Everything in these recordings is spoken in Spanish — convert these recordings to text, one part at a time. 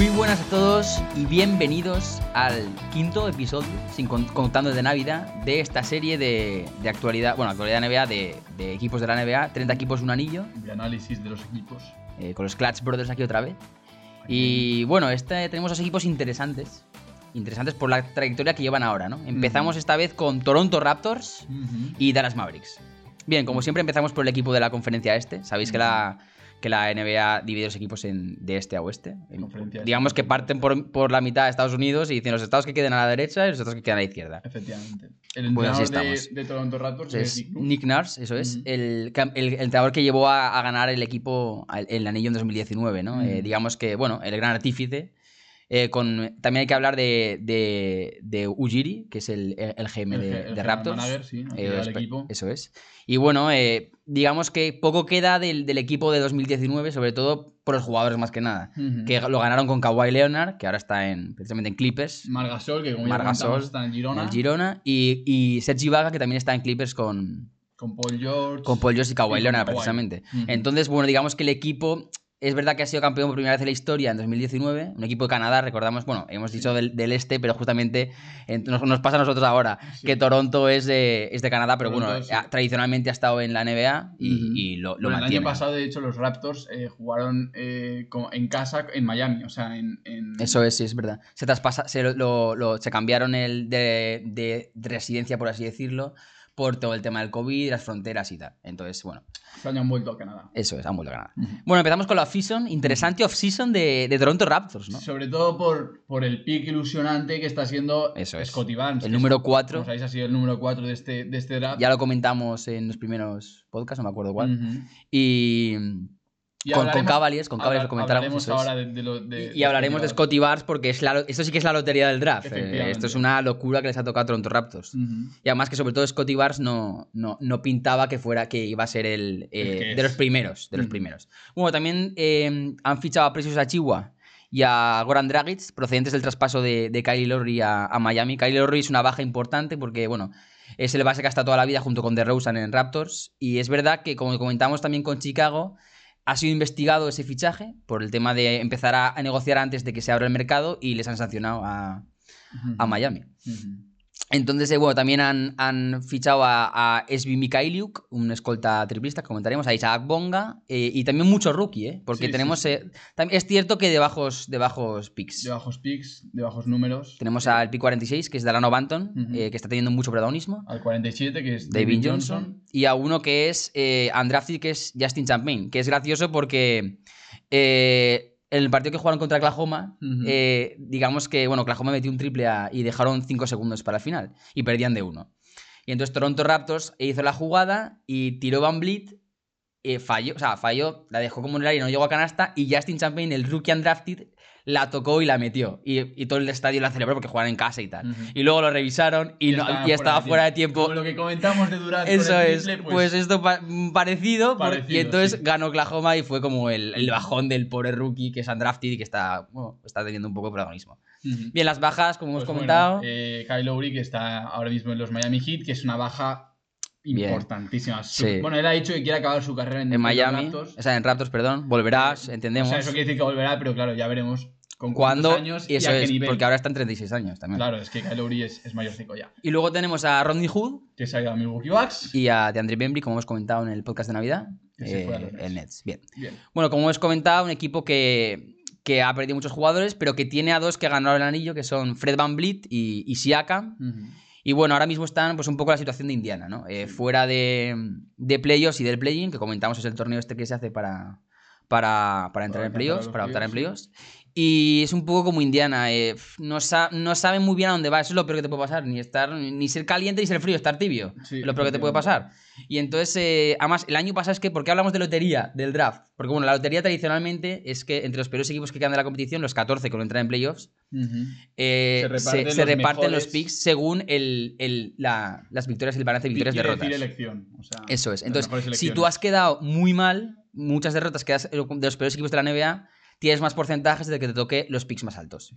Muy buenas a todos y bienvenidos al quinto episodio, sin con- contando de Navidad, de esta serie de, de actualidad, bueno, actualidad NBA, de, de equipos de la NBA, 30 equipos, un anillo, de análisis de los equipos. eh, con los Clutch Brothers aquí otra vez. Y bueno, este, tenemos dos equipos interesantes, interesantes por la trayectoria que llevan ahora, ¿no? Empezamos esta vez con Toronto Raptors y Dallas Mavericks. Bien, como siempre empezamos por el equipo de la conferencia este. Sabéis que la, que la NBA divide los equipos en, de este a oeste. En- este, digamos que parten por, por la mitad de Estados Unidos y dicen los estados que queden a la derecha y los estados que queden a la izquierda. Efectivamente. El Pues entrenador de, estamos. de Toronto Raptors Es Nick. Nick Nurse, eso es, el, el, el entrenador que llevó a, a ganar el equipo al- el anillo en 2019, ¿no? Eh, Ujú. digamos que, bueno, el gran artífice. Eh, con, también hay que hablar de, de, de Ujiri, que es el, el- GM El de, el de Raptors. manager, sí, Eh, equipo. Eso es. Y bueno, eh, digamos que poco queda del, del equipo de 2019, sobre todo por los jugadores más que nada. Que lo ganaron con Kawhi Leonard, que ahora está en, precisamente en Clippers, Margasol, que como Marc ya está en Girona. en el Girona, y, y Sergi Vaga, que también está en Clippers con, Con Paul George. con Paul George y Kawhi Leonard, precisamente. Entonces, bueno, digamos que el equipo. Es verdad que ha sido campeón por primera vez en la historia en 2019, un equipo de Canadá, recordamos, bueno, hemos dicho del, del este, pero justamente en- nos, nos pasa a nosotros ahora, Sí. que Toronto es de, es de Canadá, pero Toronto, bueno, sí. ha- tradicionalmente ha estado en la NBA y, lo, lo Bueno, el mantiene. año pasado, de hecho, los Raptors eh, jugaron eh, en casa en Miami. O sea, en. en- Eso es, sí, es verdad. Se traspasa, se, lo- lo- lo- se cambiaron el de, de residencia, por así decirlo, por todo el tema del COVID, las fronteras y tal. Entonces, bueno, Se han vuelto a Canadá. eso es, han vuelto a Canadá. Ujú. Bueno, empezamos con la off-season, interesante off-season de, de Toronto Raptors, ¿no? Sobre todo por, por el pick ilusionante que está siendo Eso es. Scotty Barnes. El número es- 4, Como sabéis, ha sido el número 4 de este, de este draft. ya lo comentamos en los primeros podcasts, no me acuerdo cuál. Ujú. Y, Y con, Cavaliers, con Cavaliers lo de- y, hablaremos de Scotty Barnes porque es la, esto sí que es la lotería del draft. Eh, esto es una locura que les ha tocado a Toronto Raptors. Y además que sobre todo Scotty Barnes no, no, no pintaba que fuera que iba a ser el, eh, El de los primeros, de los primeros. Bueno, también eh, han fichado a Precious Achiwa y a Goran Dragic, procedentes del traspaso de, de Kyle Lowry a, a Miami. Kyle Lowry es una baja importante porque, bueno, es el base que ha estado toda la vida junto con DeRozan en Raptors. Y es verdad que, como comentamos también con Chicago, ha sido investigado ese fichaje por el tema de empezar a, a negociar antes de que se abra el mercado y les han sancionado a, a Miami. Entonces, eh, bueno, también han, han fichado a, a Svi Mikhailiuk, un escolta triplista, comentaremos, a Isaac Bonga, eh, y también mucho rookie, ¿eh? Porque Sí, tenemos... sí. eh, es cierto que de bajos, de bajos picks. De bajos picks, de bajos números. Tenemos al pick 46, que es Delano Banton, que está teniendo mucho protagonismo. Al 47, que es David Johnson. Y a uno que es undrafted, que es Justin Champagne, que es gracioso porque eh, el partido que jugaron contra Oklahoma, eh, digamos que, bueno, Oklahoma metió un triple a- y dejaron 5 segundos para el final y perdían de uno. Y entonces Toronto Raptors hizo la jugada y tiró Van Vliet, eh, falló, o sea, falló, la dejó como en el aire, no llegó a canasta y Justin Champagne, el rookie undrafted, la tocó y la metió. Y, y todo el estadio la celebró porque jugaban en casa y tal. Y luego lo revisaron y, no, y estaba fuera de tiempo. Como lo que comentamos de Durant. con Eso el es, triple, pues, esto pa- parecido, por- y entonces sí. ganó Oklahoma y fue como el, el bajón del pobre rookie que es undrafted y que está, bueno, está teniendo un poco de protagonismo. Bien, las bajas, como hemos Pues comentado, Bueno, eh, Kyle Lowry, que está ahora mismo en los Miami Heat, que es una baja. Importantísima. Su- Sí. Bueno, él ha dicho que quiere acabar su carrera en, en Miami, Raptors. o sea, en Raptors, perdón, volverás, O entendemos. sea, eso quiere decir que volverá, pero claro, ya veremos con cuándo, años y eso a qué es, nivel. porque ahora están 36 años también. Claro, es que Kyle Lowry es, es mayorcico ya. Y luego tenemos a Rodney Hood Que se ha ido a Milwaukee Bucks. y a DeAndre Bembry, como hemos comentado en el podcast de Navidad, Que se fue a eh, los el Nets. Bien. Bien. Bueno, como hemos comentado, un equipo que, que ha perdido muchos jugadores, pero que tiene a dos que ganaron el anillo, que son Fred Van Vliet y, y Siakam. Ujú. Y bueno, ahora mismo están pues un poco la situación de Indiana, ¿no? Eh, fuera de, de playoffs y del play-in, que comentamos es el torneo este que se hace para, para, para entrar Para en playoffs, para optar en playoffs. Y es un poco como Indiana, eh, no, sa- no saben muy bien a dónde va, eso es lo peor que te puede pasar, ni estar ni ser caliente ni ser frío, estar tibio, Sí, es lo peor que te puede pasar. Y entonces, eh, además, el año pasado es que, ¿por qué hablamos de lotería, del draft? Porque bueno, la lotería tradicionalmente es que entre los peores equipos que quedan de la competición, los 14 que no entran en playoffs, Ujú. eh, Se se, reparten se los reparten los picks según el, el- la- las victorias el balance de victorias derrotas. decir elección. o sea, Eso es. Entonces, si tú has quedado muy mal, muchas derrotas que has- de los peores equipos de la NBA, tienes más porcentajes de que te toque los picks más altos.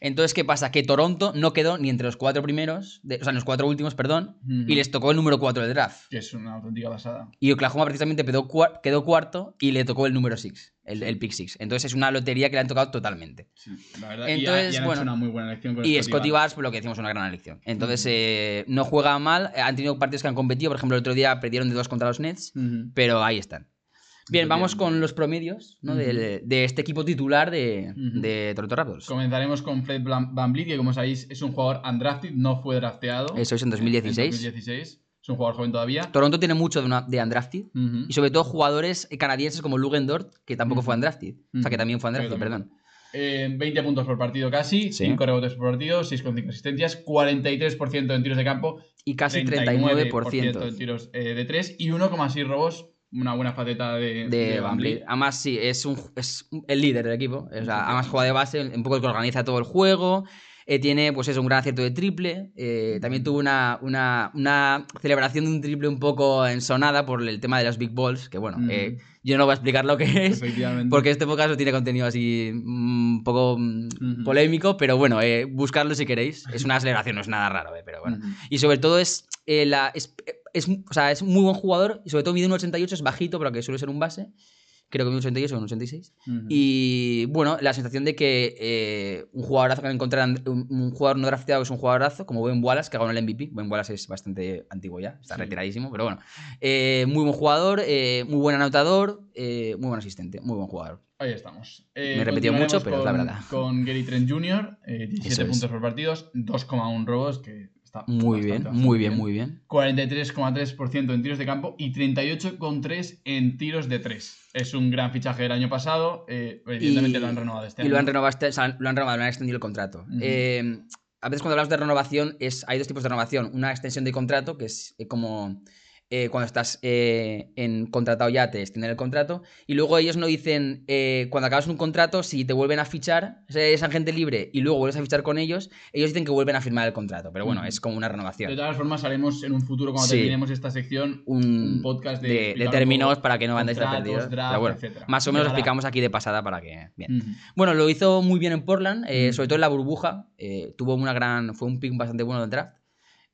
Entonces, ¿qué pasa? Que Toronto no quedó ni entre los cuatro primeros, de- o sea, en los cuatro últimos, perdón, y les tocó el número 4 del draft. Que es una auténtica pasada. Y Oklahoma precisamente quedó, cua- quedó cuarto y le tocó el número 6, el, el pick 6. Entonces es una lotería que le han tocado totalmente. Sí, la verdad. y ha- Entonces, y han bueno, hecho una muy buena elección con Y Scotty Barnes. Pues lo que decimos, una gran elección. Entonces, eh, no juega mal. Han tenido partidos que han competido. Por ejemplo, el otro día perdieron de dos contra los Nets. Pero ahí están. Bien, vamos con los promedios de, de este equipo titular de, Toronto Raptors. Comenzaremos con Fred Van Vliet, que como sabéis es un jugador undrafted, no fue drafteado. Eso es en 2016. En 2016. Es un jugador joven todavía. Toronto tiene mucho de, una- de undrafted. Y sobre todo jugadores canadienses como Lugendort, que tampoco fue undrafted. O sea, que también fue undrafted, perdón. Eh, 20 puntos por partido casi, Sí. 5 rebotes por partido, 6,5 asistencias, 43% en tiros de campo, Y casi 39% 39%. en tiros eh, de 3 y 1,6 robos. Una buena faceta de, de Van. Además, sí, es, un, es el líder del equipo. O sea, además juega de base, un poco el que organiza todo el juego. Eh, tiene, pues es un gran acierto de triple. Eh, también tuvo una, una, una celebración de un triple un poco ensonada por el tema de los big balls. Que bueno, Mm. eh, yo no voy a explicar lo que es. Efectivamente. Porque este podcast tiene contenido así mm, un poco mm, polémico, pero bueno, buscarlo si queréis. Es una celebración, no es nada raro, eh, pero bueno. Y sobre todo es, la, es, es, o sea, es muy buen jugador y sobre todo mide un 88, es bajito, pero que suele ser un base. Creo que mide un 88 o un 86. Ujú. Y bueno, la sensación de que eh, un jugadorazo que encontraran, un, un jugador no drafteado es un jugadorazo, como Ben Wallace, que ganó el MVP. Ben Wallace es bastante antiguo ya, está Sí. retiradísimo, pero bueno. Eh, muy buen jugador, eh, muy buen anotador, eh, muy buen asistente, muy buen jugador. Ahí estamos. Eh, Me he repetido mucho, pero es la verdad. Con Gary Trent Jr., eh, 17 Eso es. puntos por partidos, 2,1 robos, que está Muy bastante, bien, bastante muy bien, muy bien. 43,3% en tiros de campo y 38,3% en tiros de 3. Es un gran fichaje del año pasado. eh, evidentemente Y- lo han renovado este y año. lo han renovado, este- o sea, lo han renovado, lo han extendido el contrato. Eh, a veces cuando hablamos de renovación, es, hay dos tipos de renovación. Una extensión de contrato, que es eh, como eh, cuando estás eh, en contratado ya te extienden el contrato. Y luego ellos no dicen, eh, cuando acabas un contrato, si te vuelven a fichar, eres agente libre y luego vuelves a fichar con ellos, ellos dicen que vuelven a firmar el contrato. Pero bueno, Ujú. es como una De renovación. todas formas, haremos en un futuro, cuando Sí. terminemos esta sección, Un, un podcast de de, de términos para que no contratos, perdidos. bueno, más o menos lo explicamos aquí de pasada para que... Bien. Ujú. Bueno, lo hizo muy bien en Portland, Mm. sobre todo en la burbuja. eh, tuvo una gran. Fue un pick bastante bueno del draft.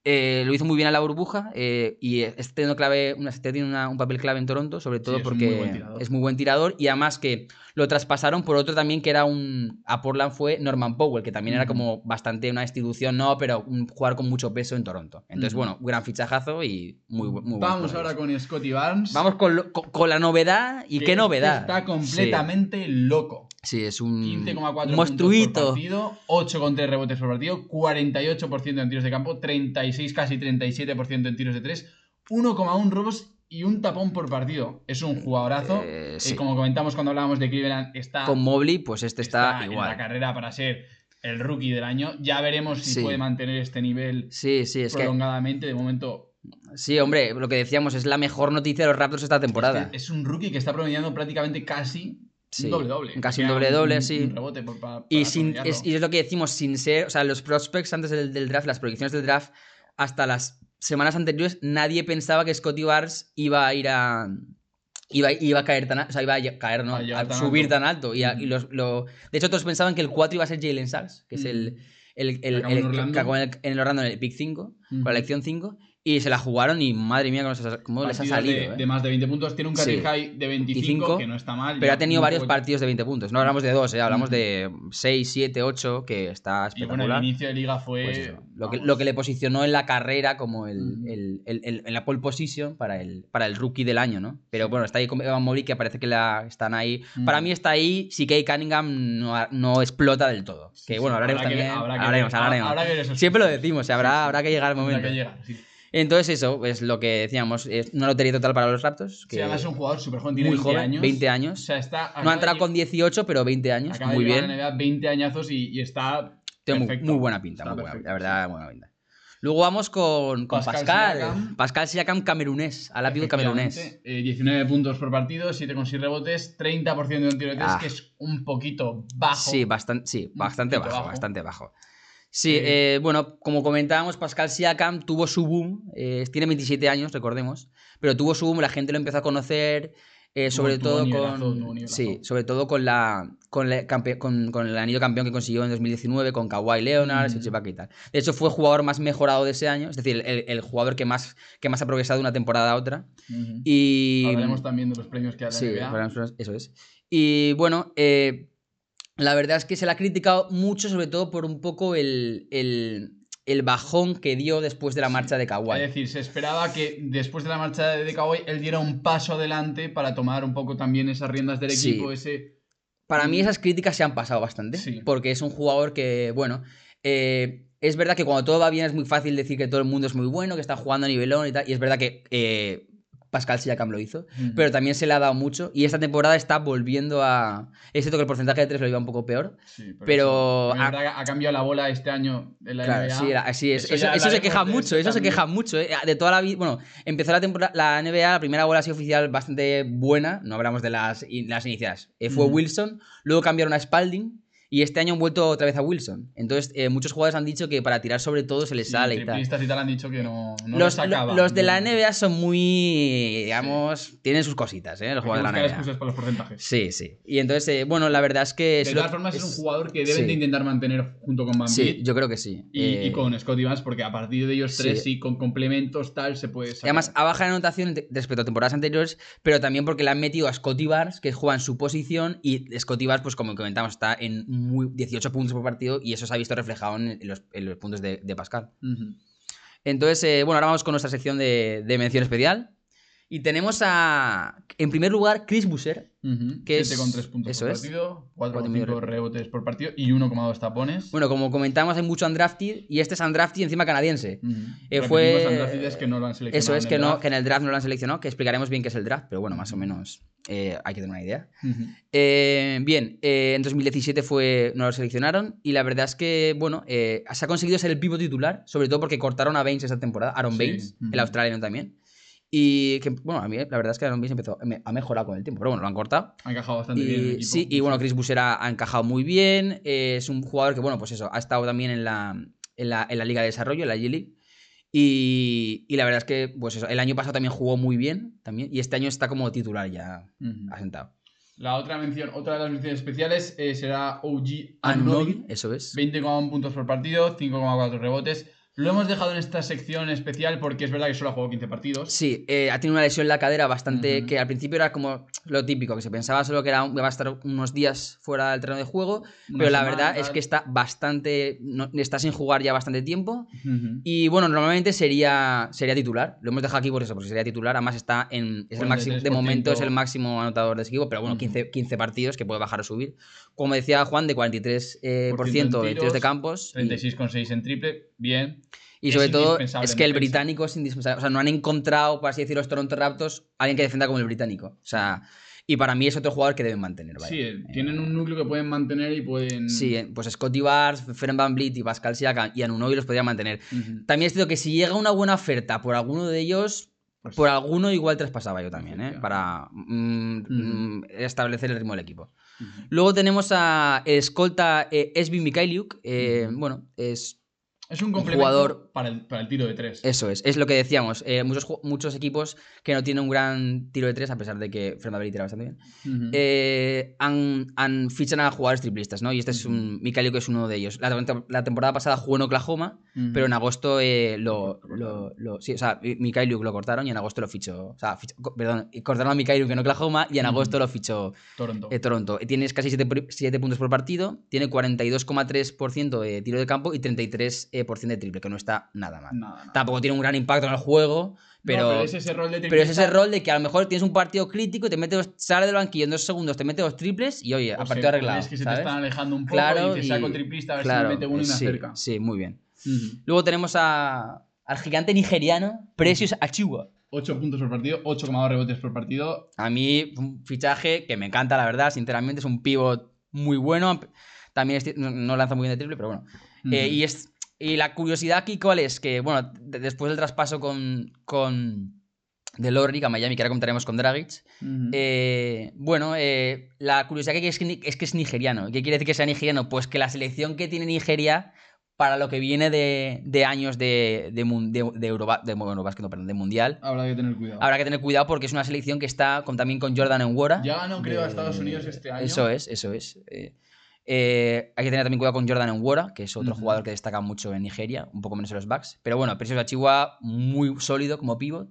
Eh, lo hizo muy bien en la burbuja eh, y este tiene, clave, una, este una- un papel clave en Toronto, sobre todo porque muy es muy buen tirador y además que lo traspasaron por otro también que era un... A Portland fue Norman Powell, que también era como bastante una institución, no, pero un jugador con mucho peso en Toronto. Entonces, bueno, gran fichajazo y muy, muy bueno Vamos ahora con Scotty Barnes. Vamos con, lo- con- con la novedad y que qué novedad. Está completamente loco. Sí, es un 15,4 monstruito. partido, 8,3 rebotes por partido, 48% en tiros de campo, 36, casi 37% en tiros de 3, 1,1 robos y un tapón por partido. Es un jugadorazo. Eh, Eh, como comentamos cuando hablábamos de Cleveland, está, Con Mobley, pues este está, en igual. la carrera para ser el rookie del año. Ya veremos si Sí. puede mantener este nivel Sí, sí, es que. prolongadamente. De momento, Sí, hombre, lo que decíamos es la mejor noticia de los Raptors esta temporada. este es un rookie que está promediando prácticamente casi Sí, un doble-doble. casi un Queda doble-doble, sí. un rebote por- pa- y, sin, es, y es lo que decimos, sin ser. O sea, los prospects antes del, del draft, las proyecciones del draft, hasta las semanas anteriores, nadie pensaba que Scotty Barnes iba a ir a. Iba, iba a caer tan alto, o sea, iba a caer, ¿no? A A, llegar tan subir alto. tan alto. Y, a- y los- lo- de hecho, todos pensaban que el 4 iba a ser Jalen Sachs, que es el, el, el, el- en el, en el Orlando en el pick 5, con Ujú. la elección 5, y se la jugaron y madre mía, cómo, les ha- salido. de, ¿eh? de más de 20 puntos. Tiene un career Sí. high de 25, 25, que no está mal. Pero ha tenido varios poco- partidos de 20 puntos. No hablamos de dos, ¿eh? hablamos Ujú. de 6, 7, 8, que está Y bueno, el espectacular. inicio de liga fue. Pues eso, lo, que, lo que le posicionó en la carrera como el, Ujú. el- el- el- en la pole position para el, para el rookie del año, ¿no? Pero bueno, está ahí con Evan Mobley, que parece que la, están ahí. Ujú. Para mí está ahí si Kay Cunningham no, no explota del todo. Que Sí, bueno, sí, hablaremos habrá que- también. habrá que hablaremos, ver- hablaremos. habrá que Siempre lo decimos, habrá, habrá que llegar Habrá momento. que llegar, sí. Entonces eso es lo que decíamos, es una lotería total para los Raptors. Que Sí, además es un jugador súper joven, tiene muy 20 joven, años. 20 O años. sea, está. No ha entrado de- con 18, pero 20 años. acaba Muy de bien. a la NBA 20 añazos y, y está. Tiene muy, muy buena pinta, muy buena, la verdad, muy buena pinta. Luego vamos con, con Pascal Pascal. Siakam. Pascal Siakam camerunés, al lápiz camerunés. Eh, 19 puntos por partido, 7,6 rebotes, 30% en tiro de 3, Ah. que es un poquito bajo. Sí, bastante, sí, bastante bajo, bajo. bastante bajo. Sí, Eh, bueno, como comentábamos, Pascal Siakam tuvo su boom, eh, tiene 27 años, recordemos, pero tuvo su boom, la gente lo empezó a conocer eh, sobre todo con. Sí, sobre todo con la. Con, la con- con el anillo campeón que consiguió en 2019 con Kawhi Leonard, Mm. Y tal. De hecho, fue el jugador más mejorado de ese año, es decir, el, el jugador que más, que más ha progresado de una temporada a otra. Y. Hablaremos también de los premios que da la Sí, NBA. eso es. Y bueno, eh, la verdad es que se le ha criticado mucho, sobre todo por un poco el, el, el bajón que dio después de la marcha de Kawhi. Es decir, se esperaba que después de la marcha de Kawhi él diera un paso adelante para tomar un poco también esas riendas del Sí. equipo, ese... Para mí esas críticas se han pasado bastante, Sí. porque es un jugador que, bueno, eh, es verdad que cuando todo va bien es muy fácil decir que todo el mundo es muy bueno, que está jugando a nivelón y tal, y es verdad que eh, Pascal Siakam lo hizo, Ujú. pero también se le ha dado mucho, y esta temporada está volviendo a... Es cierto que el porcentaje de tres lo iba un poco peor, Sí, pero- que ha cambiado la bola este año en la Claro, NBA. sí, así es. Eso Eso, ya eso se queja mucho, eso se queja mucho. ¿eh? De toda la vida. Bueno, empezó la temporada, la NBA, la primera bola así oficial bastante buena. No hablamos de las, las iniciales. eh, fue. Wilson, luego cambiaron a Spalding. Y este año han vuelto otra vez a Wilson. Entonces, eh, muchos jugadores han dicho que para tirar sobre todo se les Sí, sale y tal. y tal han dicho que no, no los, les acaba. lo- los de la. NBA son muy, digamos, tienen sus cositas, ¿eh? Los Hay que jugadores de la NBA. excusas para los porcentajes. Sí, sí. Y entonces, eh, bueno, la verdad es que... De todas formas, es, un jugador que deben sí. de intentar mantener junto con Van Sí, yo creo que sí. y, Eh, y con Scotty Barnes, porque a partir de ellos tres, sí. sí, con complementos, tal, se puede Y sacar. además ha bajado en anotación respecto a temporadas anteriores, pero también porque le han metido a Scotty Barnes, que juega en su posición, y Scotty Barnes, pues como comentamos, está en muy 18 puntos por partido, y eso se ha visto reflejado en, en los, en los puntos de, de Pascal. Entonces, eh, bueno, ahora vamos con nuestra sección de, de mención especial. Y tenemos a, en primer lugar, Chris Busser. Ujú. Que Siete es- con 3 puntos eso por es. partido, Cuatro y 4,5 medio rebotes por partido y 1,2 tapones. Bueno, como comentamos, hay mucho undrafted, y este es undrafted encima canadiense. Ujú. eh, Repetimos, fue- Andracides que no lo han seleccionado Eso es, que, no, que en el draft no lo han seleccionado, que explicaremos bien qué es el draft, pero bueno, más o menos eh, hay que tener una idea. Ujú. Eh, bien, eh, en 2017 fue, no lo seleccionaron y la verdad es que, bueno, eh, se ha conseguido ser el pivo titular, sobre todo porque cortaron a Baines esta temporada, Aaron Baines, el australiano también. Y que, bueno, a mí la verdad es que Aaron Baines empezó, ha mejorado con el tiempo, pero bueno, lo han cortado. Ha encajado bastante bien en el Y, equipo. sí, y bueno, Chris Busser ha, encajado muy bien, es un jugador que, bueno, pues eso, ha estado también en la, en la, en la Liga de Desarrollo, en la G-League. Y, y la verdad es que, pues eso, el año pasado también jugó muy bien, también, y este año está como titular ya Ujú. asentado. La otra mención, otra de las menciones especiales eh, será OG. Anunoby, eso es. 20,1 puntos por partido, 5,4 rebotes. Lo hemos dejado en esta sección especial porque es verdad que solo ha jugado 15 partidos. Sí, eh, ha tenido una lesión en la cadera bastante. Que al principio era como lo típico, que se pensaba solo que era, iba a estar unos días fuera del terreno de juego, Una pero la verdad es que está bastante. no- está sin jugar ya bastante tiempo. Y bueno, normalmente sería, sería titular. Lo hemos dejado aquí por eso, porque sería titular. Además está en. Es el máximo, de 43%. momento es el máximo anotador de ese equipo, pero bueno, Ujú. 15, 15 partidos que puede bajar o subir. Como decía Juan, de 43% eh, por Por ciento ciento en de tiros de campos. y- 36,6 en triple, bien. Y Es sobre todo, es que el británico es indispensable. O sea, no han encontrado, por así decirlo, los Toronto Raptors, alguien que defienda como el británico. O sea, y para mí es otro jugador que deben mantener. vaya. Sí, eh, tienen un núcleo que pueden mantener y pueden. Sí, eh, pues Scotty Barnes, Feren Van Vliet y Pascal Siakam y Anunoby los podrían mantener. También es cierto que si llega una buena oferta por alguno de ellos, Pues- por alguno igual traspasaba yo también, ¿eh? Para mm, mm, establecer el ritmo del equipo. Luego tenemos a escolta eh, Esby Mikhailiuk. eh. Bueno, es Es un complemento jugador- para, el, para el tiro de tres. Eso es, es lo que decíamos. eh, muchos, muchos equipos que no tienen un gran tiro de tres, a pesar de que Fernando Valley tira bastante bien, eh, han, han fichan a jugadores triplistas, ¿no? Y este es un. Mikhailiuk que es uno de ellos. La, la temporada pasada jugó en Oklahoma, pero en agosto eh, lo, lo, lo- Sí, o sea, lo cortaron y en agosto lo fichó. O sea, fichó- perdón, cortaron a Mikhailiuk en Oklahoma y en agosto lo fichó Toronto. eh, Toronto. Tienes casi 7 puntos por partido, tiene 42,3% de tiro de campo y 33% de triple, que no está nada mal. Tampoco tiene un gran impacto en el juego, pero, pero es ese rol de pero es ese rol de que a lo mejor tienes un partido crítico y te mete dos- sale del banquillo en dos segundos, te mete dos triples y oye, o a se- partido arreglado. Es que se ¿sabes? te están alejando un poco Claro, y te y- saco triplista a ver claro, si me mete uno y me sí, acerca. Sí, muy bien. Ujú. Luego tenemos a, al gigante nigeriano Precious Achiuwa. 8 puntos por partido, 8,2 rebotes por partido. A mí, un fichaje que me encanta, la verdad, sinceramente, es un pivot muy bueno. También no, lanza muy bien de triple, pero bueno. Eh, Ujú. y, es, y la curiosidad aquí, ¿cuál es? Que, bueno, de- después del traspaso con, con de Lorrick a Miami, que ahora comentaremos con Dragic, eh, bueno, eh, la curiosidad que es que, es que es nigeriano. ¿Qué quiere decir que sea nigeriano? Pues que la selección que tiene Nigeria para lo que viene de, de años de, de, de, de de- bueno, no, perdón, de Mundial. Habrá que tener cuidado. Habrá que tener cuidado porque es una selección que está con, también con Jordan en Wara. Ya ganó, creo, a Estados Unidos este año. Eso es, eso es. Eh, eh, hay que tener también cuidado con Jordan en Wara, que es otro jugador que destaca mucho en Nigeria, un poco menos en los Bucks. Pero bueno, Precious Achiwa muy sólido como pivot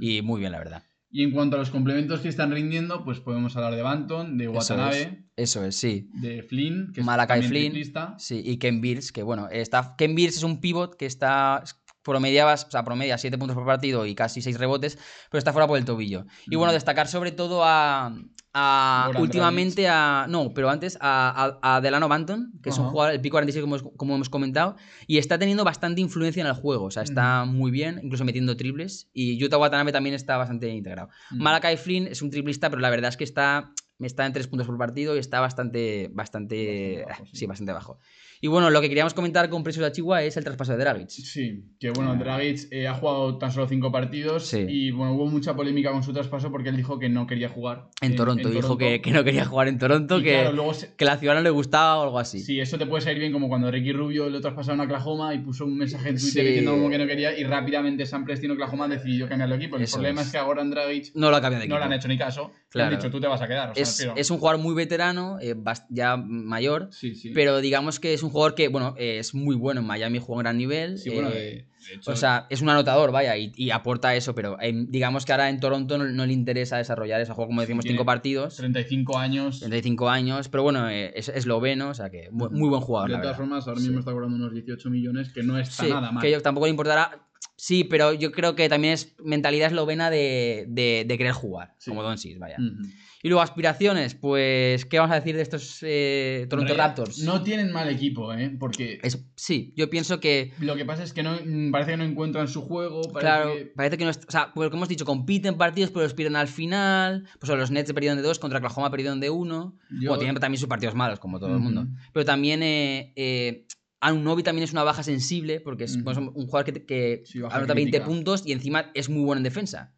y muy bien, la verdad. Y en cuanto a los complementos que están rindiendo, pues podemos hablar de Banton, de Eso Watanabe, es, eso es, sí. de Flynn, que es Malachi también Flynn. triplista. Sí, y Ken Beers, que bueno, está, Ken Beers es un pivot que está promediaba, o sea, promedia 7 puntos por partido y casi 6 rebotes, pero está fuera por el tobillo. Y bueno, Ujú. destacar sobre todo a, a últimamente a no, pero antes a, a, a Delano Banton, que es un jugador el pico 46 como, hemos- como hemos comentado, y está teniendo bastante influencia en el juego, o sea, está muy bien, incluso metiendo triples y Yuta Watanabe también está bastante integrado. Ujú. Malakai Flynn es un triplista, pero la verdad es que está, está en 3 puntos por partido y está bastante, bastante, Bastante bajo, sí. sí, bastante bajo. Y bueno, lo que queríamos comentar con Precious Achiwa es el traspaso de Dragic. Sí, que bueno, Dragic eh, ha jugado tan solo cinco partidos Sí. y bueno, hubo mucha polémica con su traspaso porque él dijo que no quería jugar. En Toronto, dijo Toronto. que, que no quería jugar en Toronto, Y que, claro, luego se- que la ciudad no le gustaba o algo así. Sí, eso te puede salir bien como cuando Ricky Rubio lo traspasaron a Oklahoma y puso un mensaje en Twitter Sí. diciendo como que no quería y rápidamente Sam Preston Oklahoma decidió cambiar el equipo. El Eso problema es. es. que ahora Dragic No lo ha cambiado de no le han hecho ni caso. Le han dicho tú te vas a quedar. O sea, es, un jugador muy veterano, eh, ya mayor, Sí, sí. pero digamos que es un jugador que, bueno, eh, es muy bueno en Miami, juega a un gran nivel. Sí, bueno, eh, de, de hecho, o sea, es un anotador, vaya, y, y aporta eso, pero digamos que ahora en Toronto no, no le interesa desarrollar ese juego, como decimos, cinco partidos, 35 años. 35 años, pero bueno, es esloveno, o sea que mu- muy, buen jugador. De todas formas, ahora mismo está cobrando unos 18 millones, que no está nada mal. que yo tampoco le importará. Sí, pero yo creo que también es mentalidad eslovena de, de, de querer jugar, Sí. como Doncic, vaya. Ujú. Y luego aspiraciones, pues, ¿qué vamos a decir de estos eh, Toronto Raptors? No tienen mal equipo, ¿eh? Porque Es- sí, yo pienso que, lo que pasa es que no, mm, parece que no encuentran su juego. Parece claro, que- parece que no, est- o sea, pues como hemos dicho, compiten partidos, pero los pierden al final. Pues los Nets perdieron de dos, contra Oklahoma perdieron de uno. Yo- Bueno, tienen también sus partidos malos, como todo el mundo. Pero también eh, eh, Anunoby también es una baja sensible, porque es pues, un jugador que, que Sí, anota 20 crítica. puntos y encima es muy bueno en defensa.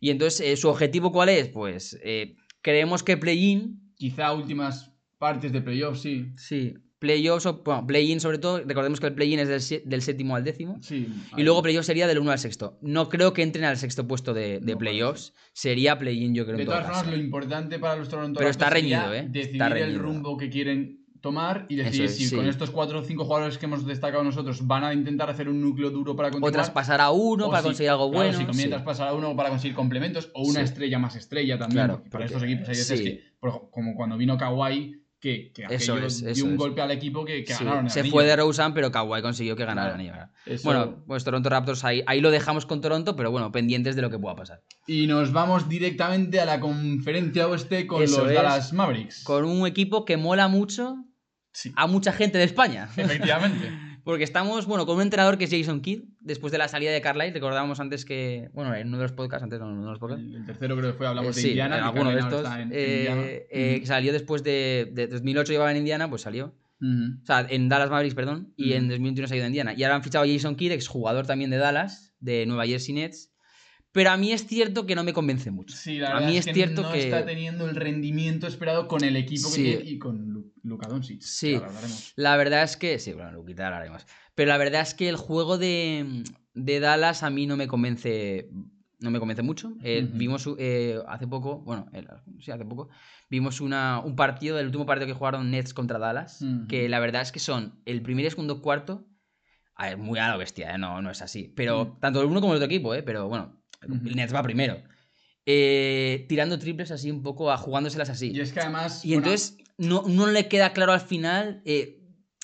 Y entonces, eh, ¿su objetivo cuál es? Pues eh, creemos que play-in, Quizá últimas partes de playoffs, sí. sí, playoffs, o- bueno, play-in sobre todo, recordemos que el play-in es del, séptimo al décimo. Sí. Y luego playoff sería del 1 al sexto. No creo que entren al sexto puesto de, de No playoffs. Sería play-in, yo creo. De todas formas, lo importante para los Toronto Pero está reñido, ¿eh? Decidir Está el reñido. rumbo que quieren tomar y decidir es, si sí. con estos cuatro o cinco jugadores que hemos destacado nosotros van a intentar hacer un núcleo duro para O continuar. traspasar a uno o para si- conseguir algo claro, bueno. Si conviene sí. traspasar a uno para conseguir complementos o una Sí. estrella más estrella también. Claro, porque para estos equipos hay veces que, como cuando vino Kawhi, que, que Eso dio un es. golpe al equipo que, que Sí, ganaron el Se anillo. fue de Rosen, pero Kawhi consiguió que ganara el anillo. Eso- Bueno, pues Toronto Raptors ahí, ahí lo dejamos con Toronto, pero bueno, pendientes de lo que pueda pasar. Y nos vamos directamente a la conferencia oeste con los. Dallas Mavericks. Con un equipo que mola mucho Sí, a mucha gente de España. efectivamente. Porque estamos, bueno, con un entrenador que es Jason Kidd, después de la salida de Carlisle. Recordábamos antes que, bueno, en uno de los podcasts, antes no, en uno de los podcasts. El, el tercero creo que fue, hablamos Eh, de Indiana. que alguno de estos. en- eh, eh, que salió después de, de 2008 llevaba en Indiana, pues salió. O sea, en Dallas Mavericks, perdón. Y en 2021 se ha ido a Indiana. Y ahora han fichado a Jason Kidd, exjugador también de Dallas, de Nueva Jersey Nets. Pero a mí es cierto que no me convence mucho. Sí, la a verdad mí es, es cierto no que- está teniendo el rendimiento esperado con el equipo que tiene y con Lu- Luka Doncic. Sí. que hablaremos. La verdad es que. Sí, bueno, Luquita lo haremos. Pero la verdad es que el juego de, de Dallas a mí no me convence. No me convence mucho. Eh. Vimos eh, hace poco, bueno, el- sí, hace poco, vimos una, un partido, el último partido que jugaron Nets contra Dallas, que la verdad es que son el primer y segundo cuarto. A ver, muy a lo bestia, ¿eh? no, no es así. Pero tanto el uno como el otro equipo, ¿eh? pero bueno, El Nets va primero. Eh, tirando triples así un poco, a jugándoselas así. Y es que además. Y bueno, entonces no, no le queda claro al final. eh,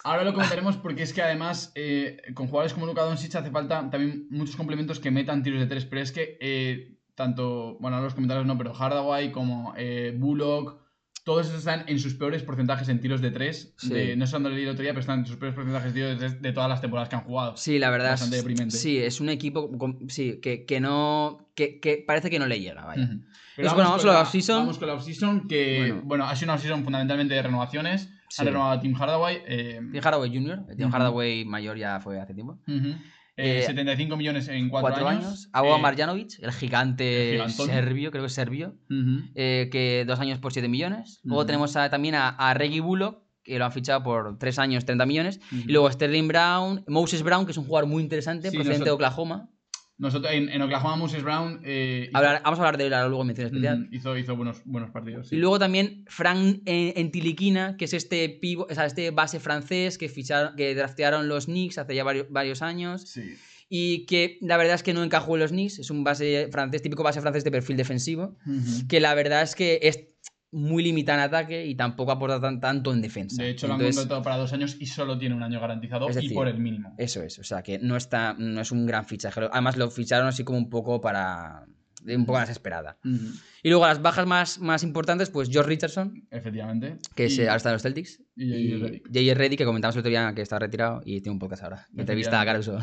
Ahora lo comentaremos porque es que además eh, con jugadores como Luka Doncic hace falta también muchos complementos que metan tiros de tres. Pero es que tanto, bueno, ahora los comentarios no, pero Hardaway como Bullock, todos están en sus peores porcentajes en tiros de tres. Sí. De, no sé dónde leí el otro día, pero están en sus peores porcentajes de tiros de tres de todas las temporadas que han jugado. Sí, la verdad. Bastante es- deprimente. Sí, es un equipo con- sí, que, que no. Que, que parece que no le llega, vaya. Ujú. Pues bueno, vamos con la off-season. Vamos con la off-season, que Bueno. bueno. ha sido una off-season fundamentalmente de renovaciones. Sí. Han renovado a Tim Hardaway. eh, Tim Hardaway Jr., Tim Ujú. Hardaway mayor ya fue hace tiempo. ujú. Eh, Eh, 75 millones en 4 Cuatro años. años. Agoa Eh, Marjanovic, el gigante el serbio, creo que es serbio. eh, que dos años por 7 millones. Luego tenemos a- también a, a Reggie Bullock, que lo han fichado por 3 años, 30 millones. Y luego Sterling Brown, Moses Brown, que es un jugador muy interesante, Sí, procedente de Oklahoma. Nosotros en, en Oklahoma, Moses Brown eh, hizo, Hablar- vamos a hablar de él ahora luego en mención especial. Ujú, hizo, hizo buenos, buenos partidos. sí. Y luego también Frank eh, Entiliquina, que es este pivo, o sea, este base francés que ficharon, que draftearon los Knicks hace ya varios, varios años. Sí. Y que la verdad es que no encajó en los Knicks. Es un base francés, típico base francés de perfil defensivo. Que la verdad es que es muy limitado en ataque y tampoco aporta tan- tanto en defensa. De hecho, lo han contratado para dos años y solo tiene un año garantizado decir, y por el mínimo. Eso es, o sea que no está, no es un gran fichaje. Además lo ficharon así como un poco para. Un poco más esperada. Y luego las bajas más, más importantes, pues George Richardson, Efectivamente. que es, eh, ahora está en los Celtics. y J.J. Reddy, que comentamos el otro día que está retirado y tiene un podcast ahora. Entrevista a Caruso.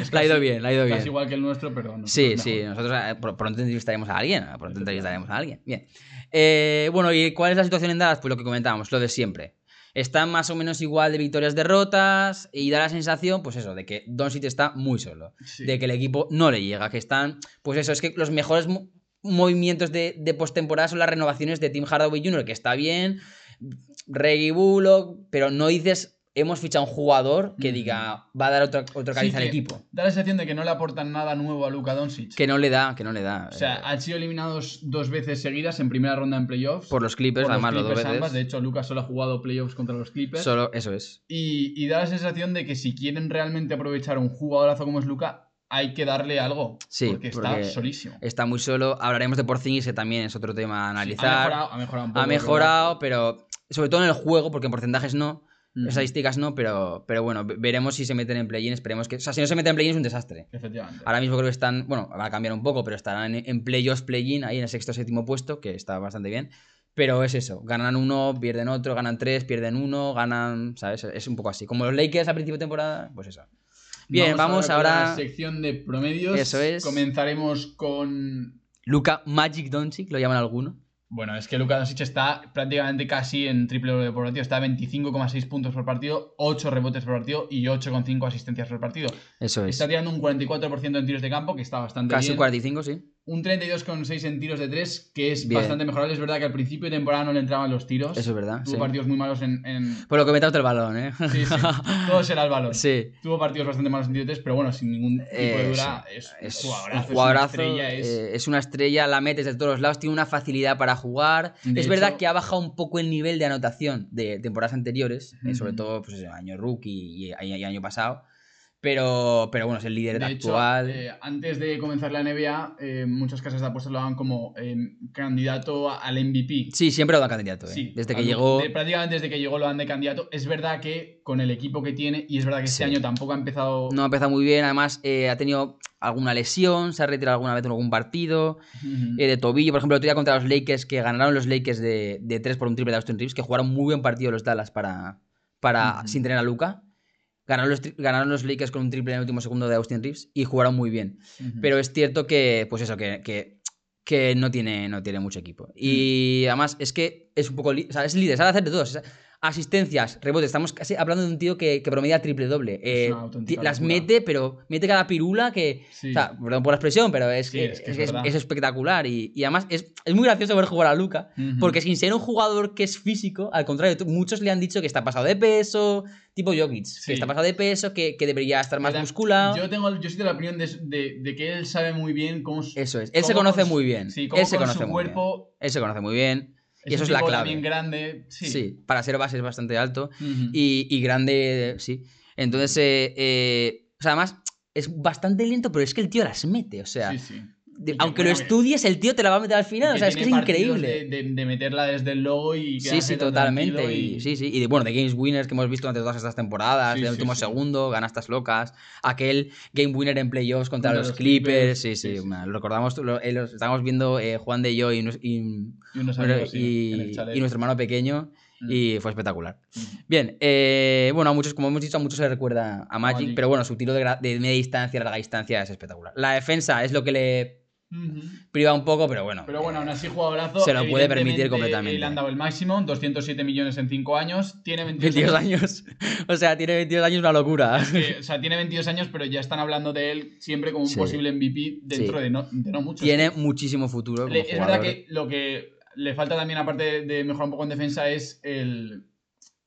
Es la ha ido bien, la ha ido Casi bien. igual que el nuestro, pero no. Sí, sí, nosotros eh, pr- pronto entrevistaremos a alguien. eh, Pronto entrevistaremos a alguien. Bien. Eh, bueno, ¿y cuál es la situación en Dallas? Pues lo que comentábamos, lo de siempre. Están más o menos igual de victorias derrotas y da la sensación, pues eso, de que Doncic está muy solo. Sí. De que el equipo no le llega, que están. Pues eso, es que los mejores mo- movimientos de, de postemporada son las renovaciones de Tim Hardaway Jr., que está bien, Reggie Bullock, pero no dices, hemos fichado un jugador que diga, va a dar otro, otro Sí, cariz al equipo. Da la sensación de que no le aportan nada nuevo a Luka Doncic. Que no le da, que no le da. O sea, han sido eliminados dos veces seguidas en primera ronda en playoffs. por los Clippers, por los además, dos veces. De hecho, Lucas solo ha jugado playoffs contra los Clippers. Solo, eso es. Y, y da la sensación de que si quieren realmente aprovechar un jugadorazo como es Luca, hay que darle algo. Sí, porque está porque solísimo. Está muy solo. Hablaremos de Porzingis, que también es otro tema a Sí, analizar. ha mejorado, ha mejorado un poco. ha mejorado, pero sobre todo en el juego, porque en porcentajes no, Estadísticas no, pero, pero bueno, ve- veremos si se meten en play-in, esperemos que... O sea, si no se meten en play-in es un desastre. Efectivamente. Ahora mismo creo que están, bueno, va a cambiar un poco, pero estarán en, en playoffs, play-in, ahí en el sexto o séptimo puesto, que está bastante bien. Pero es eso, ganan uno, pierden otro, ganan tres, pierden uno, ganan, ¿sabes? Es un poco así. Como los Lakers a principio de temporada, pues eso. Bien, vamos, con ahora... la sección de promedios. Eso es. Comenzaremos con. Luca Magic Doncic, lo llaman alguno. Bueno, es que Luka Doncic está prácticamente casi en triple doble por partido. Está a 25,6 puntos por partido, 8 rebotes por partido y 8,5 asistencias por partido. Eso es. Está tirando un 44% en tiros de campo, que está bastante Casi bien. un 45, sí. Un 32,6 en tiros de 3, que es Bien. bastante mejorable. Es verdad que al principio de temporada no le entraban los tiros. Eso es verdad. Tuvo sí. partidos muy malos en. en- Por lo que metas del balón, ¿eh? Sí, sí. Todo será el balón. Sí. Tuvo partidos bastante malos en tiro de 3, pero bueno, sin ningún tipo de Eh, duda. Es, Es un un jugadorazo. Es una estrella, es- eh, es una estrella, la metes de todos los lados, tiene una facilidad para jugar. De es verdad hecho- que ha bajado un poco el nivel de anotación de temporadas anteriores, eh, Ujú. sobre todo pues, ese año rookie y, y- y año pasado. Pero, pero bueno, es el líder De hecho, actual. eh, antes de comenzar la NBA, eh, muchas casas de apuestas lo daban como eh, candidato al MVP. Sí, siempre lo da candidato. eh. Sí, Desde que llegó. de- prácticamente desde que llegó lo dan de candidato. Es verdad que con el equipo que tiene, y es verdad que este año tampoco ha empezado. No ha empezado muy bien, además ha tenido alguna lesión, se ha retirado alguna vez en algún partido. De tobillo, por ejemplo, el otro día contra los Lakers, que ganaron los Lakers de, de 3 por un triple de Austin Reeves, que jugaron muy buen partido los Dallas para, para sin tener a Luca. Ganaron los, ganaron los Lakers con un triple en el último segundo de Austin Reeves y jugaron muy bien. Pero es cierto que, pues eso, que, que, que no, tiene, no tiene mucho equipo. Mm. Y además es que es un poco. li- O sea, es líder, sabe hacer de todo. Asistencias, rebotes. Estamos casi hablando de un tío que, que promedia triple doble. Eh, las locura. mete, pero mete cada pirula que. Sí. O sea, perdón por la expresión, pero es, Sí, que, es que es, es es- espectacular. Y, y además es, es muy gracioso ver jugar a Luca. Ujú. Porque sin ser un jugador que es físico, al contrario, muchos le han dicho que está pasado de peso, tipo Jokic, Sí. que está pasado de peso, que, que debería estar más musculado. Yo tengo, yo la opinión de, de- de que él sabe muy bien cómo. Eso es. Él se conoce muy bien. Sí, cómo Él se con conoce su muy bien. cuerpo. Él se conoce muy bien. Y es eso es la clave. también grande. Sí. Sí. para ser base es bastante alto. Y, y grande, sí. Entonces, eh, eh, o sea, además, es bastante lento, pero es que el tío las mete. O sea, Sí, sí. De- Y que, aunque bueno, lo estudies, el tío te la va a meter al final. Y o sea, es que es increíble. De, de- de meterla desde el logo y. Sí, sí, totalmente. tranquilo Y, sí, sí. Y de, bueno, de Games Winners que hemos visto durante todas estas temporadas, Sí, sí, último sí. segundo, ganastas locas. Aquel Game Winner en playoffs contra, Contra los, los Clippers. Clippers, Sí, sí. Lo recordamos, lo, eh, lo estábamos viendo eh, Juan de yo y, y, Y bueno, y- y nuestro hermano pequeño. Mm. Y fue espectacular. Ujú. Bien, eh, bueno, a muchos, como hemos dicho, a muchos se recuerda a Magic, Magic. pero bueno, su tiro de, de media distancia, larga distancia es espectacular. La defensa es lo que le Priva un poco, pero bueno. Pero bueno, aún así jugadorazo. Se lo puede permitir completamente. Le han dado el máximo, 207 millones en 5 años. Tiene 22, 22 años. o sea, tiene 22 años una locura. que, o sea, tiene 22 años, pero ya están hablando de él siempre como un Sí. posible MVP dentro Sí. de, no, de no mucho. tiene muchísimo futuro. como Le- es verdad que lo que le falta también, aparte de mejorar un poco en defensa, es el,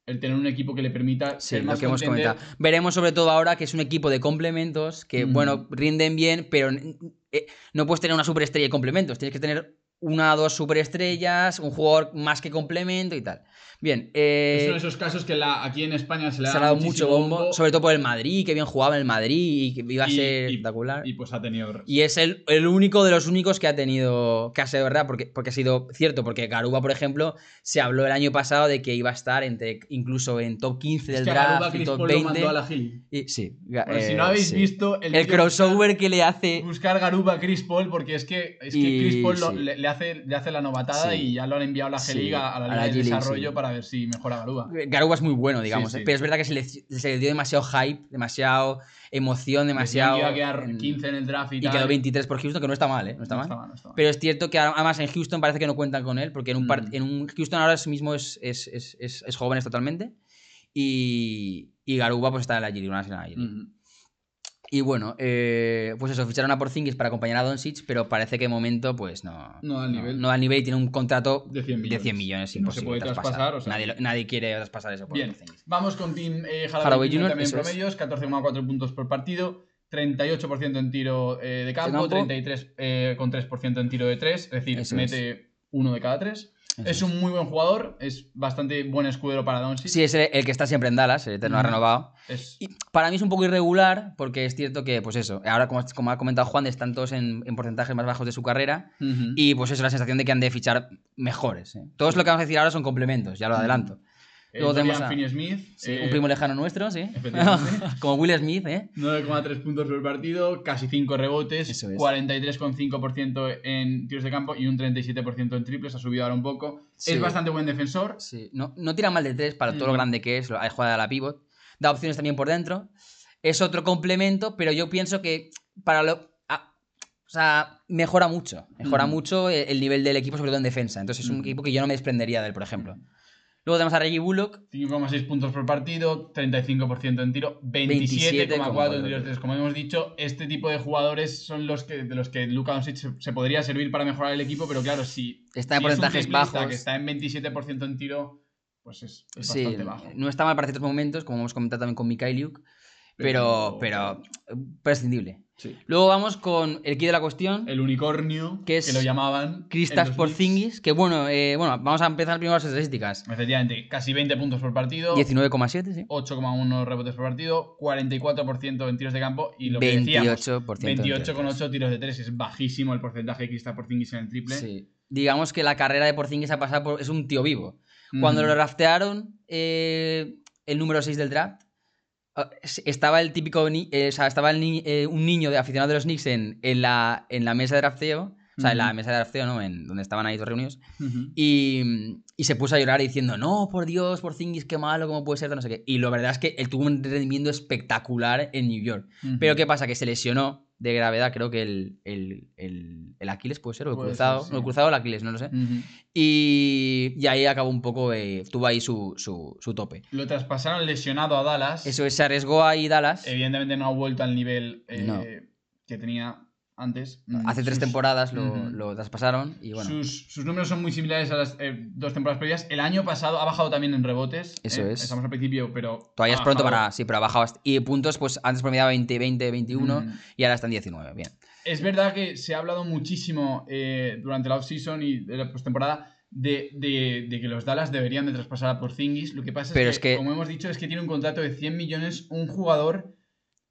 el tener un equipo que le permita Sí, ser lo más que hemos comentado. Veremos sobre todo ahora que es un equipo de complementos que, bueno, rinden bien, pero eh, no puedes tener una superestrella y complementos. Tienes que tener una o dos superestrellas, un jugador más que complemento y tal. Bien, eh, Es uno de esos casos que la, aquí en España se le se ha dado mucho bombo, sobre todo por el Madrid, que bien jugaba en el Madrid y que iba a Y- ser y- espectacular. Y pues ha tenido. Y es el, el único de los únicos que ha tenido, que ha sido verdad, porque, porque ha sido cierto, porque Garuba, por ejemplo, se habló el año pasado de que iba a estar entre, incluso en top 15 Es del que a Garuba draft y top Paul lo 20. mandó a la Gil. Y- sí, Bueno, si eh, no habéis sí. visto el, crossover que le hace... Buscar Garuba Chris Paul porque es que, es que Y- Chris Paul lo- le, le hace, le hace la novatada Sí. y ya lo han enviado a la Sí, G-Liga, a la a Liga la de G-League, Desarrollo para ver si mejora Garuba. Garuba es muy bueno, digamos, Sí, ¿eh? pero es verdad que se le, se le dio demasiado hype, demasiado emoción, demasiado... iba a quedar en- 15 en el draft y, y tal. quedó 23 por Houston, que no está mal, ¿eh? No está No mal. está mal, no está mal. Pero es cierto que además en Houston parece que no cuentan con él, porque en un, Mm. en un Houston ahora mismo es, es, es, es, es jóvenes totalmente. Y, y Garuba pues está en la G-League, G-League. Mm. Y bueno, eh, pues eso, ficharon a Porzingis para acompañar a Doncic, pero parece que de momento pues no, No da el nivel. No da el nivel y tiene un contrato De 100 millones. de 100 millones no se puede traspasar. traspasar, o sea, nadie, nadie quiere traspasar eso por Bien, Porzingis. vamos con Team eh, Hardaway Jr. También es. promedios, 14,4 puntos por partido, 38% en tiro eh, de, campo, campo. 33 eh, con 3% en tiro de 3, es decir, Eso mete uno de cada tres. Eso Es un muy buen jugador, es bastante buen escudero para Doncic. Sí, es el, el que está siempre en Dallas, el eterno ha Mm. renovado. Es, Y para mí es un poco irregular, porque es cierto que, pues eso, ahora como, como ha comentado Juan, están todos en, en porcentajes más bajos de su carrera. Y pues eso, la sensación de que han de fichar mejores. ¿eh? Todo lo que vamos a decir ahora son complementos, ya lo adelanto. Luego Dorian tenemos a- Finney-Smith, Sí, eh, un primo lejano nuestro, sí. Como Will Smith, ¿eh? 9,3 puntos por partido, casi 5 rebotes, es. 43,5% en tiros de campo y un 37% en triples, ha subido ahora un poco. Sí. Es bastante buen defensor. Sí. No, no tira mal de tres para todo lo grande que es, hay jugada a la pivot. Da opciones también por dentro. Es otro complemento, pero yo pienso que para lo. o sea, mejora mucho. Mejora Mm. mucho el, el nivel del equipo, sobre todo en defensa. Entonces es un Mm. equipo que yo no me desprendería de él, por ejemplo. Luego tenemos a Reggie Bullock, 5,6 puntos por partido, 35% en tiro, 27,4 en tiros. Como hemos dicho, este tipo de jugadores son los que, de los que Luka Doncic se, se podría servir para mejorar el equipo, pero claro, si, Está en si es un porcentajes bajos. que está en 27% en tiro, pues es, es Sí, bastante bajo. no está mal para ciertos momentos, como hemos comentado también con Mikhailiuk, pero, pero, eh, prescindible. Sí. Luego vamos con el key de la cuestión, El unicornio, Que es lo llamaban. Kristaps en los Porzingis, que bueno, eh, bueno, vamos a empezar primero las estadísticas. Efectivamente, casi 20 puntos por partido. 19,7, sí. 8,1 rebotes por partido, 44% en tiros de campo y lo que decíamos, 28%. en tiros de 28,8 tres. tiros de 3 es bajísimo el porcentaje de Kristaps Porzingis en el triple. Sí. Digamos que la carrera de Porzingis ha pasado por... Es un tío vivo. Cuando lo draftearon, eh, el número 6 del draft, estaba el típico... eh, o sea, estaba el ni- eh, un niño de aficionado de los Knicks en, en, la, en la mesa de drafteo. O sea, en la mesa de drafteo, ¿no? En donde estaban ahí todos reunidos. Y, y se puso a llorar diciendo, no, por Dios, Porzingis, qué malo, cómo puede ser, no sé qué. Y la verdad es que él tuvo un rendimiento espectacular en New York. Pero ¿qué pasa? Que se lesionó de gravedad, creo que el, el, el, el Aquiles puede ser, o el Puede cruzado. ser, sí. no, el cruzado o el Aquiles, no lo sé. Y, y ahí acabó un poco, eh, tuvo ahí su, su, su tope. Lo traspasaron lesionado a Dallas. Eso es, se arriesgó ahí Dallas. Evidentemente no ha vuelto al nivel eh, No. que tenía antes. Mm, Hace tres temporadas lo, lo traspasaron y bueno. Sus, sus números son muy similares a las eh, dos temporadas previas. El año pasado ha bajado también en rebotes. Eso eh, es. Estamos al principio, pero. Todavía es pronto para... Sí, pero ha bajado. hasta- Y puntos, pues antes promediaba 20, 20, 21 Mm. y ahora están 19. Bien. Es verdad que se ha hablado muchísimo eh, durante la off-season y de la postemporada de, de, de que los Dallas deberían de traspasar a Porzingis. Lo que pasa Pero es, es que, como hemos dicho, es que tiene un contrato de 100 millones un jugador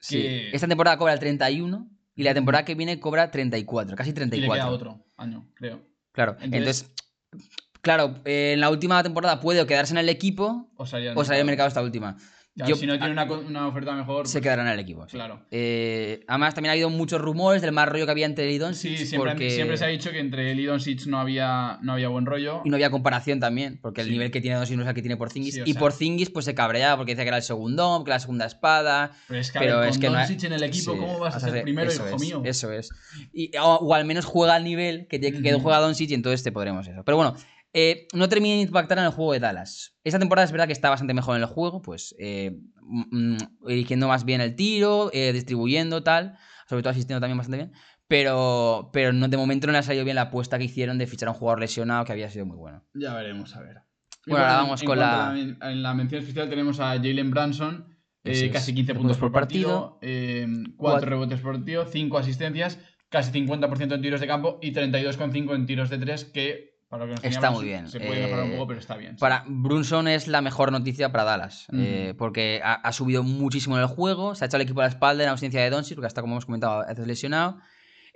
Sí. que... Esta temporada cobra el 31 y la temporada que viene cobra 34, casi y le 34. queda otro año, creo. Claro, Entonces- entonces, claro, eh, en la última temporada puede o quedarse en el equipo O salir al o salir al mercado esta última. Claro, Yo- si no tiene una, una oferta mejor, Se pues, quedará en el equipo. sí. claro. Eh, además, también ha habido muchos rumores del mal rollo que había entre él y Doncic. Sí, siempre, porque... siempre se ha dicho que entre él y Doncic no había, no había buen rollo. Y no había comparación también, porque el Sí. nivel que tiene Doncic no es el que tiene Porzingis. Sí, y sea- Porzingis pues se cabreaba porque decía que era el segundo, que era la segunda espada. Pero es que, pero ver, es con que no en el equipo, Sí, ¿cómo vas a ser primero, hijo es, mío? Eso es. Y, o, o al menos juega al nivel que, tiene- que Ujú. juega Doncic y entonces te podremos eso. Pero bueno, eh, no termina de impactar en el juego de Dallas. Esta temporada es verdad que está bastante mejor en el juego, pues eh, mm, mm, eligiendo más bien el tiro, eh, distribuyendo, tal. Sobre todo asistiendo también bastante bien. Pero, pero no, de momento no le ha salido bien la apuesta que hicieron de fichar a un jugador lesionado que había sido muy bueno. Ya veremos, a ver. Bueno, ahora vamos en con la- a En la mención especial tenemos a Jalen Branson, eh, es. casi 15 De puntos por partido, 4 Cuatro- rebotes por partido, 5 asistencias, casi 50% en tiros de campo y 32,5 en tiros de 3, que para lo que nos Está muy bien. Se puede mejorar un Eh, poco, pero está bien. Para Brunson es la mejor noticia para Dallas, eh, porque ha, ha subido muchísimo en el juego, se ha echado el equipo a la espalda en ausencia de Doncic, porque hasta como hemos comentado, veces lesionado.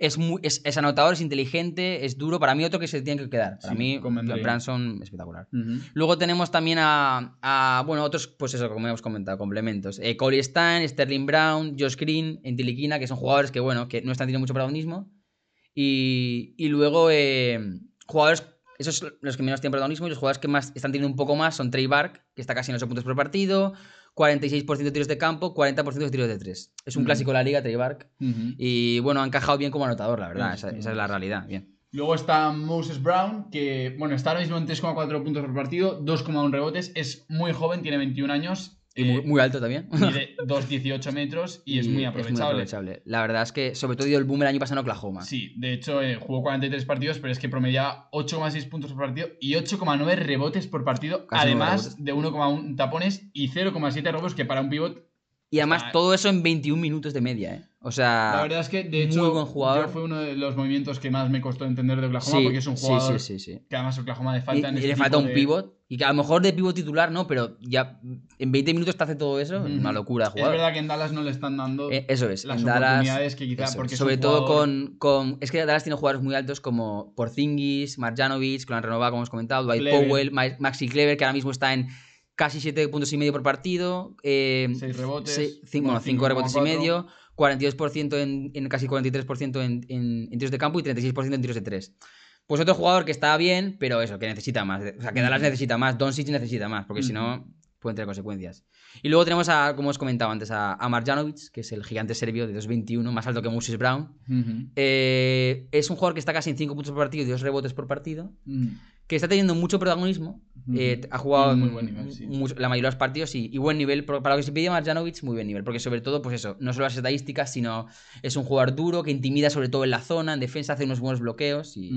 Es, muy, es, es anotador, es inteligente, es duro. Para mí, otro que se tiene que quedar. Para Sí, mí. Branson, espectacular. Ujú. Luego tenemos también a, a, bueno, otros, pues eso, como hemos comentado, complementos. Eh, Cody Stein, Sterling Brown, Josh Green, Entiliquina, que son jugadores que, bueno, que no están teniendo mucho protagonismo. Y, y luego, eh, jugadores, esos son los que menos tienen protagonismo, y los jugadores que más están teniendo un poco más son Trey Bark, que está casi en 8 puntos por partido, 46% de tiros de campo, 40% de tiros de 3. Es un clásico de la liga, Trey Bark. Y bueno, ha encajado bien como anotador, la verdad. Esa, esa es la realidad. Bien. Luego está Moses Brown, que bueno, está ahora mismo en 3,4 puntos por partido, 2,1 rebotes, es muy joven, tiene 21 años, Y muy, muy alto también. mide 2,18 metros y, es muy aprovechable. aprovechable. La verdad es que, sobre todo, dio el boom el año pasado en Oklahoma. Sí, de hecho eh, jugó 43 partidos, pero es que promediaba 8,6 puntos por partido y 8,9 rebotes por partido, Casi además de 1,1 tapones y 0,7 robos, que para un pivot, Y además, Ah. todo eso en 21 minutos de media, ¿eh? O sea. la verdad es que de muy hecho buen jugador. fue uno de los movimientos que más me costó entender de Oklahoma, sí, porque es un jugador sí, sí, sí. que además Oklahoma le Y, falta en y este le falta un de- pivot. Y que a lo mejor de pivot titular no, pero ya en 20 minutos te hace todo eso. Ujú. Una locura de Es jugador. verdad que en Dallas no le están dando Eh, eso es. las en Dallas. oportunidades que quizá porque es. es Sobre un todo jugador- con, con. Es que Dallas tiene jugadores muy altos como Porzingis, Marjanovic, que lo han renovado, como hemos comentado, Dwight Clever. Powell, Ma- Maxi Clever, que ahora mismo está en casi 7 puntos y medio por partido. Eh, 6 rebotes, Sí, cin- bueno, bueno, 5 rebotes y 5,4. medio, 42% en, en casi 43% en, en, en tiros de campo y 36% en tiros de 3. Pues otro jugador que está bien, pero eso, que necesita más. O sea, que Dallas necesita más, Doncic necesita más, porque si no, pueden tener consecuencias. Y luego tenemos a, como os comentaba antes, a, a Marjanovic, que es el gigante serbio de 2.21, más alto que Moses Brown. Eh, es un jugador que está casi en 5 puntos por partido y 2 rebotes por partido, que está teniendo mucho protagonismo. Eh, ha jugado Y muy en buen nivel, sí. mucho- la mayoría de los partidos y, y buen nivel. Para lo que se pide Marjanovic, muy buen nivel. Porque sobre todo, pues eso, no solo las estadísticas, sino es un jugador duro que intimida sobre todo en la zona, en defensa, hace unos buenos bloqueos y.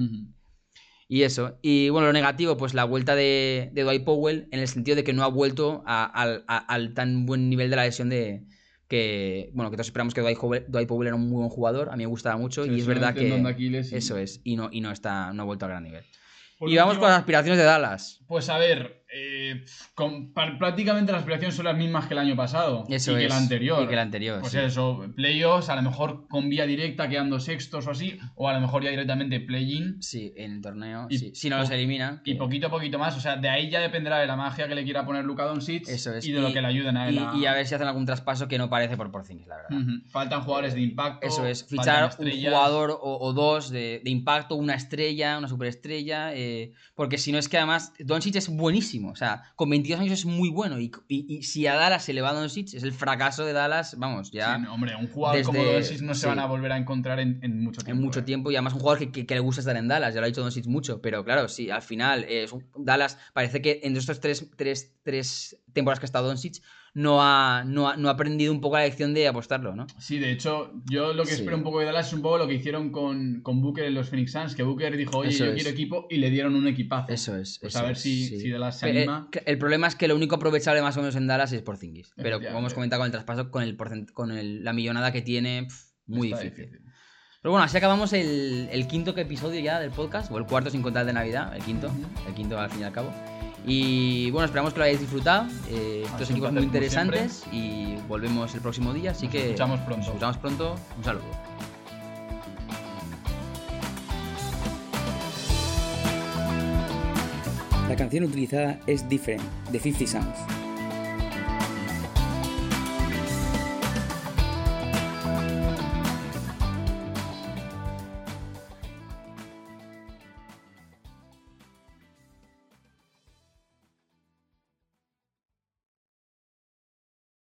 y eso. Y bueno, lo negativo, pues la vuelta de, de Dwight Powell en el sentido de que no ha vuelto a- al, a- al tan buen nivel de la lesión de... Que, bueno, que todos esperamos que Dwight Powell, Dwight Powell era un muy buen jugador, a mí me gustaba mucho y es verdad que y- eso es, y no, y no, está, no ha vuelto a gran nivel. Por y vamos último, con las aspiraciones de Dallas. Pues a ver, eh, con- prácticamente las aspiraciones son las mismas que el año pasado Eso y que es. el anterior. Y que el anterior, Pues sí. eso, playoffs, a lo mejor con vía directa quedando sextos o así, o a lo mejor ya directamente play-in. Sí, en el torneo. Y sí. Si no los elimina. Y que- poquito a poquito más, o sea, de ahí ya dependerá de la magia que le quiera poner Luka Doncic Eso es. y de lo que le ayuden a él. y, a- y a ver si hacen algún traspaso que no parece por Porzingis, la verdad. Faltan jugadores de impacto. Eso es, fichar un jugador o, o dos de, de impacto, una estrella, una superestrella, eh, porque si no es que además Doncic es buenísimo, o sea, con 22 años es muy bueno y, y- y si a Dallas se le va Doncic es el fracaso de Dallas, vamos, ya Sí, no, hombre, un jugador como Doncic no se van a volver a encontrar en, en mucho tiempo. en mucho eh. tiempo y además un jugador que, que- que le gusta estar en Dallas, ya lo ha dicho Doncic mucho, pero claro, sí, al final eh, es un- Dallas parece que en estos tres, tres, tres temporadas que ha estado Doncic no ha, no, ha, no ha aprendido un poco la lección de apostarlo, ¿no? Sí, de hecho, yo lo que Sí. espero un poco de Dallas es un poco lo que hicieron con, con Booker en los Phoenix Suns, que Booker dijo, oye, Eso yo es. quiero equipo, y le dieron un equipazo. Eso es. Pues eso a ver es, si, sí. si Dallas se Pero, eh, anima. que- el problema es que lo único aprovechable más o menos en Dallas es Porzingis. Pero como hemos comentado con el traspaso, con, el porcent- con el- la millonada que tiene, muy difícil. Pero bueno, así acabamos el, el quinto episodio ya del podcast, o el cuarto sin contar de Navidad, el quinto, el quinto al fin y al cabo. Y bueno, esperamos que lo hayáis disfrutado. Eh, estos equipos muy placer, interesantes y volvemos el próximo día, así Nos que escuchamos pronto. nos escuchamos pronto. Un saludo. La canción utilizada es Different, de 50 Sounds.